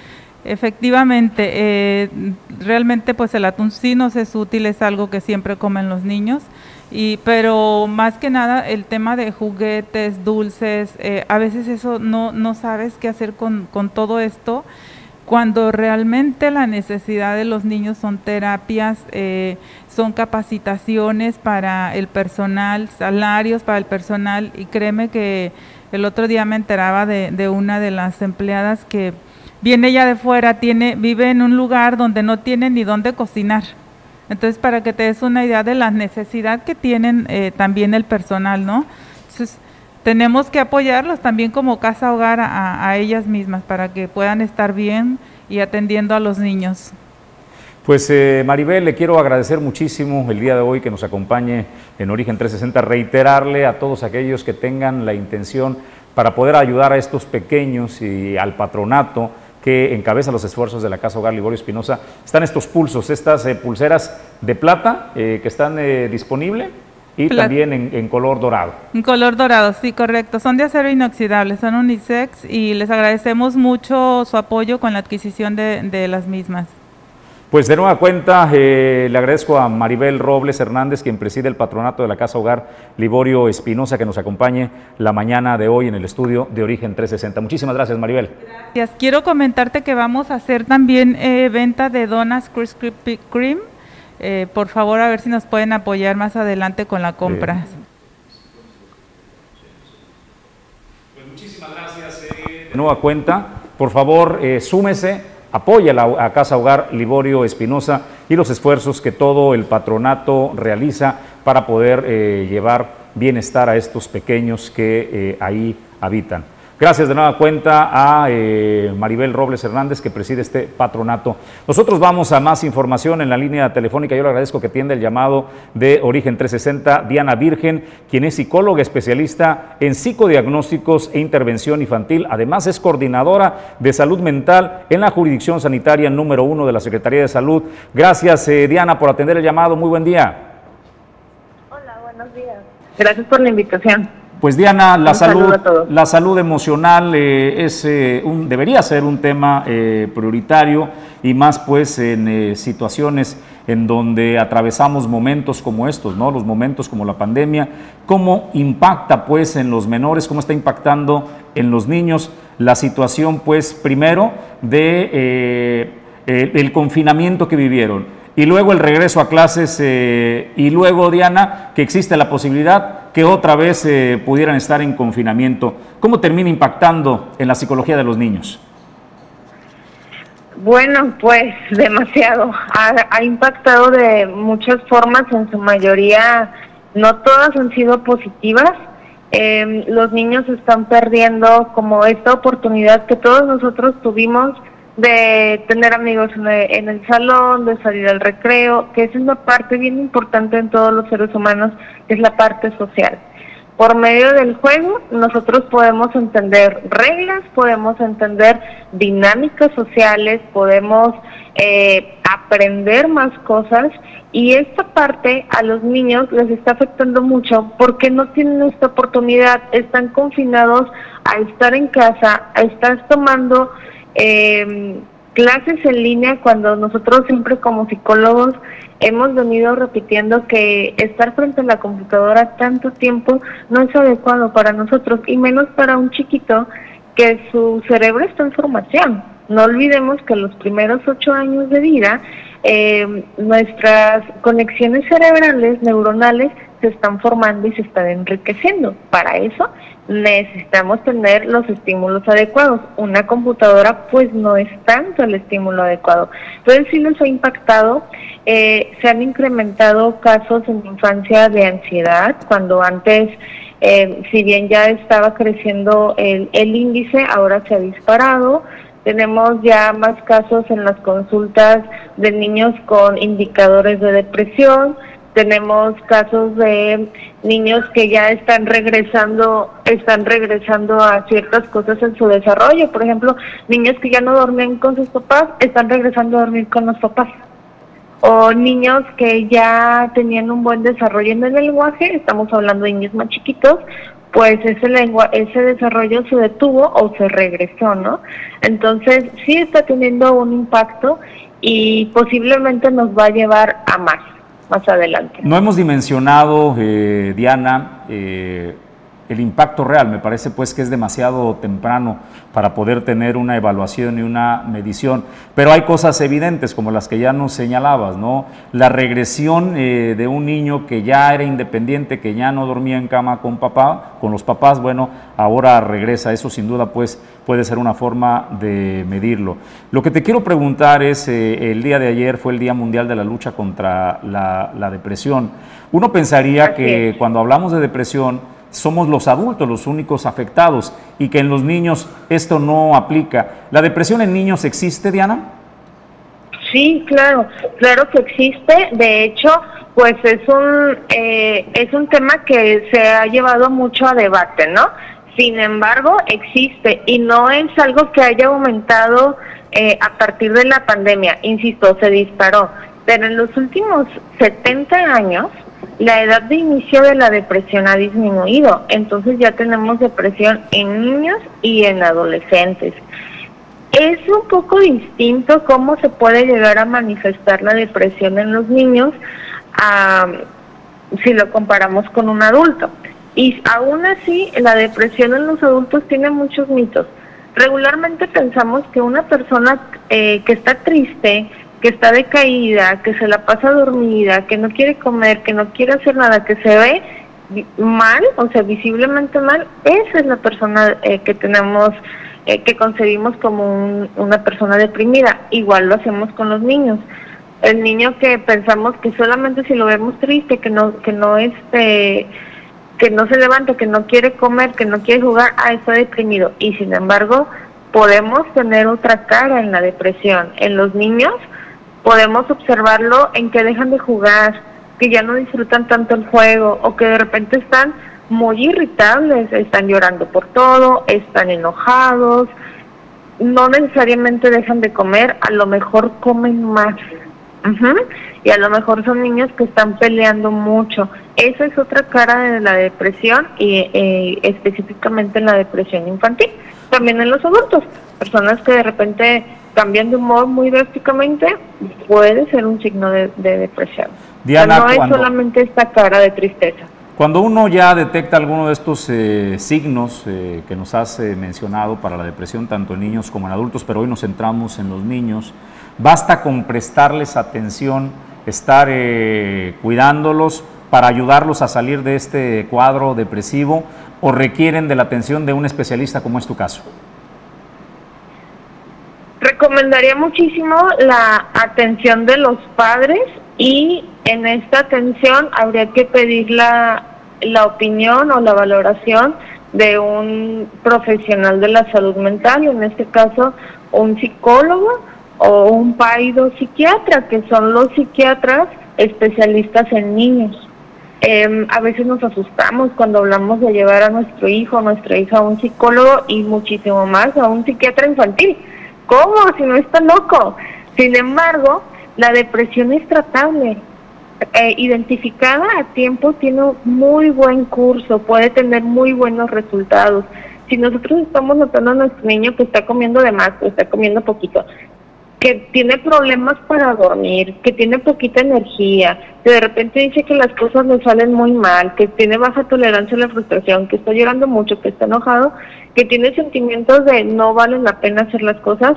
Efectivamente, eh, realmente pues el atún sí nos es útil, es algo que siempre comen los niños, y, pero más que nada el tema de juguetes, dulces, eh, a veces eso no, no sabes qué hacer con, con todo esto cuando realmente la necesidad de los niños son terapias, eh, son capacitaciones para el personal, salarios para el personal y créeme que el otro día me enteraba de, de una de las empleadas que viene ella de fuera, tiene, vive en un lugar donde no tiene ni dónde cocinar. Entonces, para que te des una idea de la necesidad que tienen eh, también el personal, ¿no? Entonces, tenemos que apoyarlos también como casa hogar a, ellas mismas para que puedan estar bien y atendiendo a los niños. Pues eh, Maribel, le quiero agradecer muchísimo el día de hoy que nos acompañe en Origen 360, reiterarle a todos aquellos que tengan la intención para poder ayudar a estos pequeños y al patronato que encabeza los esfuerzos de la Casa Hogar Liborio Espinosa, están estos pulsos, estas eh, pulseras de plata eh, que están disponibles y también en, en, color dorado. En color dorado, sí, correcto. Son de acero inoxidable, son unisex y les agradecemos mucho su apoyo con la adquisición de, de las mismas. Pues de nueva cuenta, eh, le agradezco a Maribel Robles Hernández, quien preside el patronato de la Casa Hogar Liborio Espinosa, que nos acompañe la mañana de hoy en el estudio de Origen 360. Muchísimas gracias, Maribel. Gracias. Quiero comentarte que vamos a hacer también eh, venta de donas Krispy Kreme. Eh, por favor, a ver si nos pueden apoyar más adelante con la compra. Pues muchísimas gracias. de nueva cuenta, por favor, súmese apoya la, a Casa Hogar Liborio Espinosa y los esfuerzos que todo el patronato realiza para poder eh, llevar bienestar a estos pequeños que eh, ahí habitan. Gracias de nueva cuenta a eh, Maribel Robles Hernández que preside este patronato. Nosotros vamos a más información en la línea telefónica. Yo le agradezco que atienda el llamado de Origen 360, Diana Virgen, quien es psicóloga especialista en psicodiagnósticos e intervención infantil. Además es coordinadora de salud mental en la jurisdicción sanitaria número uno de la Secretaría de Salud. Gracias eh, Diana por atender el llamado. Muy buen día. Hola, buenos días. Gracias por la invitación. Pues Diana, la un salud, la salud emocional eh, es eh, un, debería ser un tema eh, prioritario y más pues en situaciones en donde atravesamos momentos como estos, ¿no? Los momentos como la pandemia, cómo impacta pues en los menores, cómo está impactando en los niños la situación pues primero de el confinamiento que vivieron y luego el regreso a clases y luego Diana que existe la posibilidad que otra vez eh, pudieran estar en confinamiento. ¿Cómo termina impactando en la psicología de los niños? Bueno, pues demasiado. Ha, impactado de muchas formas, en su mayoría, no todas han sido positivas. Eh, los niños están perdiendo como esta oportunidad que todos nosotros tuvimos de tener amigos en el, salón, de salir al recreo, que esa es una parte bien importante en todos los seres humanos, que es la parte social. Por medio del juego nosotros podemos entender reglas, podemos entender dinámicas sociales, podemos eh, aprender más cosas y esta parte a los niños les está afectando mucho porque no tienen esta oportunidad, están confinados a estar en casa, a estar tomando eh, clases en línea cuando nosotros siempre como psicólogos hemos venido repitiendo que estar frente a la computadora tanto tiempo no es adecuado para nosotros y menos para un chiquito que su cerebro está en formación. No olvidemos que los primeros ocho años de vida eh, nuestras conexiones cerebrales, neuronales, se están formando y se están enriqueciendo. Para eso necesitamos tener los estímulos adecuados. Una computadora pues no es tanto el estímulo adecuado. Entonces sí nos ha impactado, eh, se han incrementado casos en infancia de ansiedad, cuando antes, eh, si bien ya estaba creciendo el, el índice, ahora se ha disparado. Tenemos ya más casos en las consultas de niños con indicadores de depresión, tenemos casos de niños que ya están regresando, están regresando a ciertas cosas en su desarrollo. Por ejemplo, niños que ya no dormían con sus papás, están regresando a dormir con los papás. o niños que ya tenían un buen desarrollo en el lenguaje, estamos hablando de niños más chiquitos, pues ese lengua, ese desarrollo se detuvo o se regresó, ¿no? Entonces sí está teniendo un impacto y posiblemente nos va a llevar a más más adelante. No hemos dimensionado, eh, Diana, eh, el impacto real. Me parece pues que es demasiado temprano para poder tener una evaluación y una medición. Pero hay cosas evidentes como las que ya nos señalabas, ¿no? La regresión eh, de un niño que ya era independiente, que ya no dormía en cama con papá, con los papás, bueno, ahora regresa. Eso sin duda pues puede ser una forma de medirlo. Lo que te quiero preguntar es, eh, el día de ayer fue el Día Mundial de la Lucha contra la, la depresión. Uno pensaría que cuando hablamos de depresión, somos los adultos los únicos afectados y que en los niños esto no aplica. ¿La depresión en niños existe, Diana? Sí, claro, claro que existe. De hecho, pues es un eh, es un tema que se ha llevado mucho a debate, ¿no? Sin embargo, existe y no es algo que haya aumentado eh, a partir de la pandemia. Insisto, se disparó. Pero en los últimos 70 años, la edad de inicio de la depresión ha disminuido, entonces ya tenemos depresión en niños y en adolescentes. Es un poco distinto cómo se puede llegar a manifestar la depresión en los niños si lo comparamos con un adulto. Y aún así, la depresión en los adultos tiene muchos mitos. Regularmente pensamos que una persona eh, que está triste, que está decaída, que se la pasa dormida, que no quiere comer, que no quiere hacer nada, que se ve mal, o sea, visiblemente mal, esa es la persona eh, que tenemos, eh, que concebimos como una persona deprimida. Igual lo hacemos con los niños. El niño que pensamos que solamente si lo vemos triste, que no, que no este, que no se levanta, que no quiere comer, que no quiere jugar, ah, está deprimido. Y sin embargo, podemos tener otra cara en la depresión. En los niños, podemos observarlo en que dejan de jugar, que ya no disfrutan tanto el juego o que de repente están muy irritables, están llorando por todo, están enojados, no necesariamente dejan de comer, a lo mejor comen más. Y a lo mejor son niños que están peleando mucho. Esa es otra cara de la depresión y eh, específicamente en la depresión infantil. También en los adultos, personas que de repente cambian de humor muy drásticamente, puede ser un signo de, depresión. Diana, no es solamente esta cara de tristeza. Cuando uno ya detecta alguno de estos eh, signos eh, que nos has eh, mencionado para la depresión, tanto en niños como en adultos, pero hoy nos centramos en los niños, basta con prestarles atención, estar cuidándolos para ayudarlos a salir de este cuadro depresivo o requieren de la atención de un especialista como es tu caso. Recomendaría muchísimo la atención de los padres y en esta atención habría que pedir la, la opinión o la valoración de un profesional de la salud mental, en este caso un psicólogo o un paido psiquiatra, que son los psiquiatras especialistas en niños. Em, a veces nos asustamos cuando hablamos de llevar a nuestro hijo o nuestra hija a un psicólogo y muchísimo más a un psiquiatra infantil ¿Cómo? Si no está loco. Sin embargo, la depresión es tratable. Eh, identificada a tiempo tiene muy buen curso, puede tener muy buenos resultados. Si nosotros estamos notando a nuestro niño que está comiendo de más, que está comiendo poquito, que tiene problemas para dormir, que tiene poquita energía, que de repente dice que las cosas le salen muy mal, que tiene baja tolerancia a la frustración, que está llorando mucho, que está enojado, que tiene sentimientos de no vale la pena hacer las cosas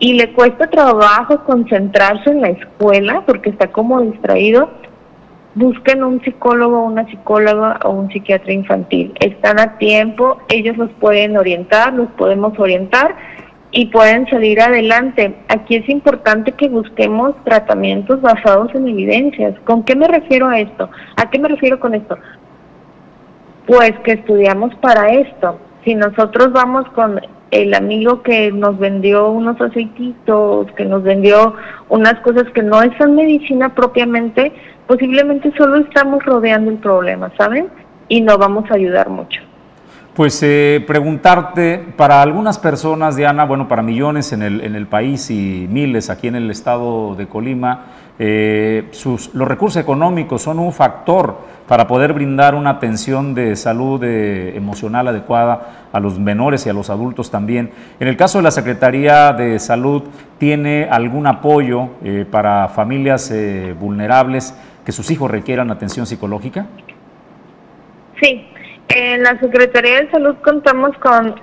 y le cuesta trabajo concentrarse en la escuela porque está como distraído, busquen un psicólogo, una psicóloga o un psiquiatra infantil. Están a tiempo, ellos los pueden orientar, los podemos orientar y pueden salir adelante. Aquí es importante que busquemos tratamientos basados en evidencias. ¿Con qué me refiero a esto? ¿A qué me refiero con esto? Pues que estudiamos para esto si nosotros vamos con el amigo que nos vendió unos aceititos, que nos vendió unas cosas que no son medicina propiamente, posiblemente solo estamos rodeando el problema, ¿saben? Y no vamos a ayudar mucho. Pues eh, preguntarte, para algunas personas, Diana, bueno, para millones en el, en el país y miles aquí en el estado de Colima, eh, sus, los recursos económicos son un factor para poder brindar una atención de salud eh, emocional adecuada a los menores y a los adultos también. En el caso de la Secretaría de Salud, ¿tiene algún apoyo eh, para familias vulnerables que sus hijos requieran atención psicológica? Sí, en la Secretaría de Salud contamos con,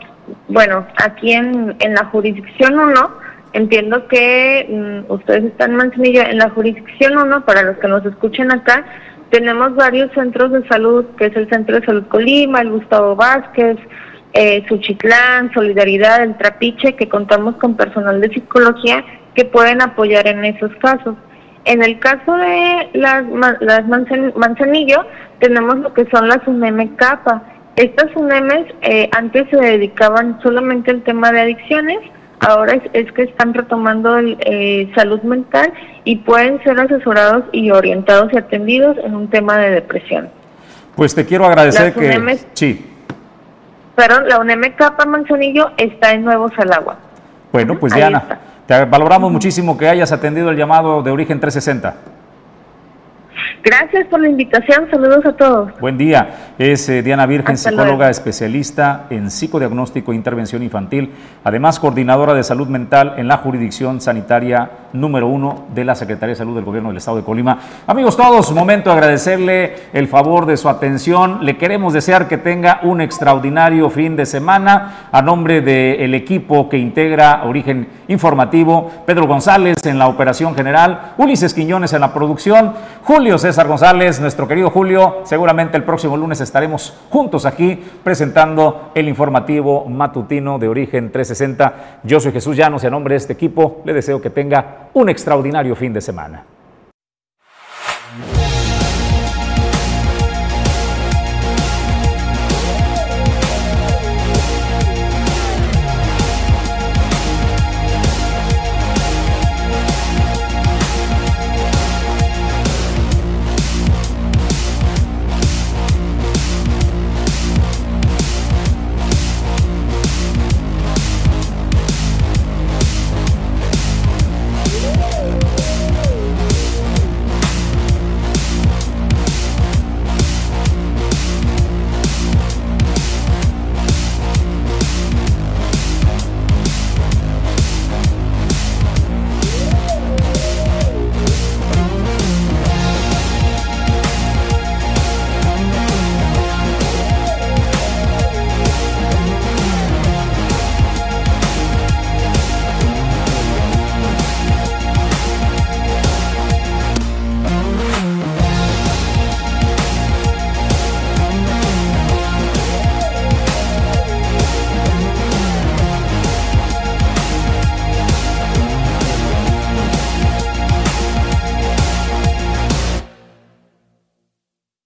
bueno, aquí en, en la jurisdicción 1, entiendo que mm, ustedes están en Manzanillo, en la jurisdicción 1, para los que nos escuchen acá, tenemos varios centros de salud, que es el Centro de Salud Colima, el Gustavo Vázquez, eh, Suchitlán, Solidaridad, el Trapiche, que contamos con personal de psicología que pueden apoyar en esos casos. En el caso de las, las Manzanillo, tenemos lo que son las UNEM CAPA. Estas UNEMES eh, antes se dedicaban solamente al tema de adicciones, ahora es, que están retomando el, eh, salud mental y pueden ser asesorados y orientados y atendidos en un tema de depresión. Pues te quiero agradecer que... sí. Perdón, la UNEM Capa Manzanillo está en Nuevo Salagua. Bueno, pues Diana, te valoramos muchísimo que hayas atendido el llamado de Origen 360. Gracias por la invitación, saludos a todos. Buen día, es eh, Diana Virgen, psicóloga especialista en psicodiagnóstico e intervención infantil, además coordinadora de salud mental en la jurisdicción sanitaria número uno de la Secretaría de Salud del Gobierno del Estado de Colima. Amigos todos, momento de agradecerle el favor de su atención, le queremos desear que tenga un extraordinario fin de semana a nombre del equipo que integra Origen Informativo, Pedro González en la operación general, Ulises Quiñones en la producción, Julio César César González, nuestro querido Julio. Seguramente el próximo lunes estaremos juntos aquí presentando el informativo matutino de Origen 360. Yo soy Jesús Llanos y a nombre de este equipo le deseo que tenga un extraordinario fin de semana.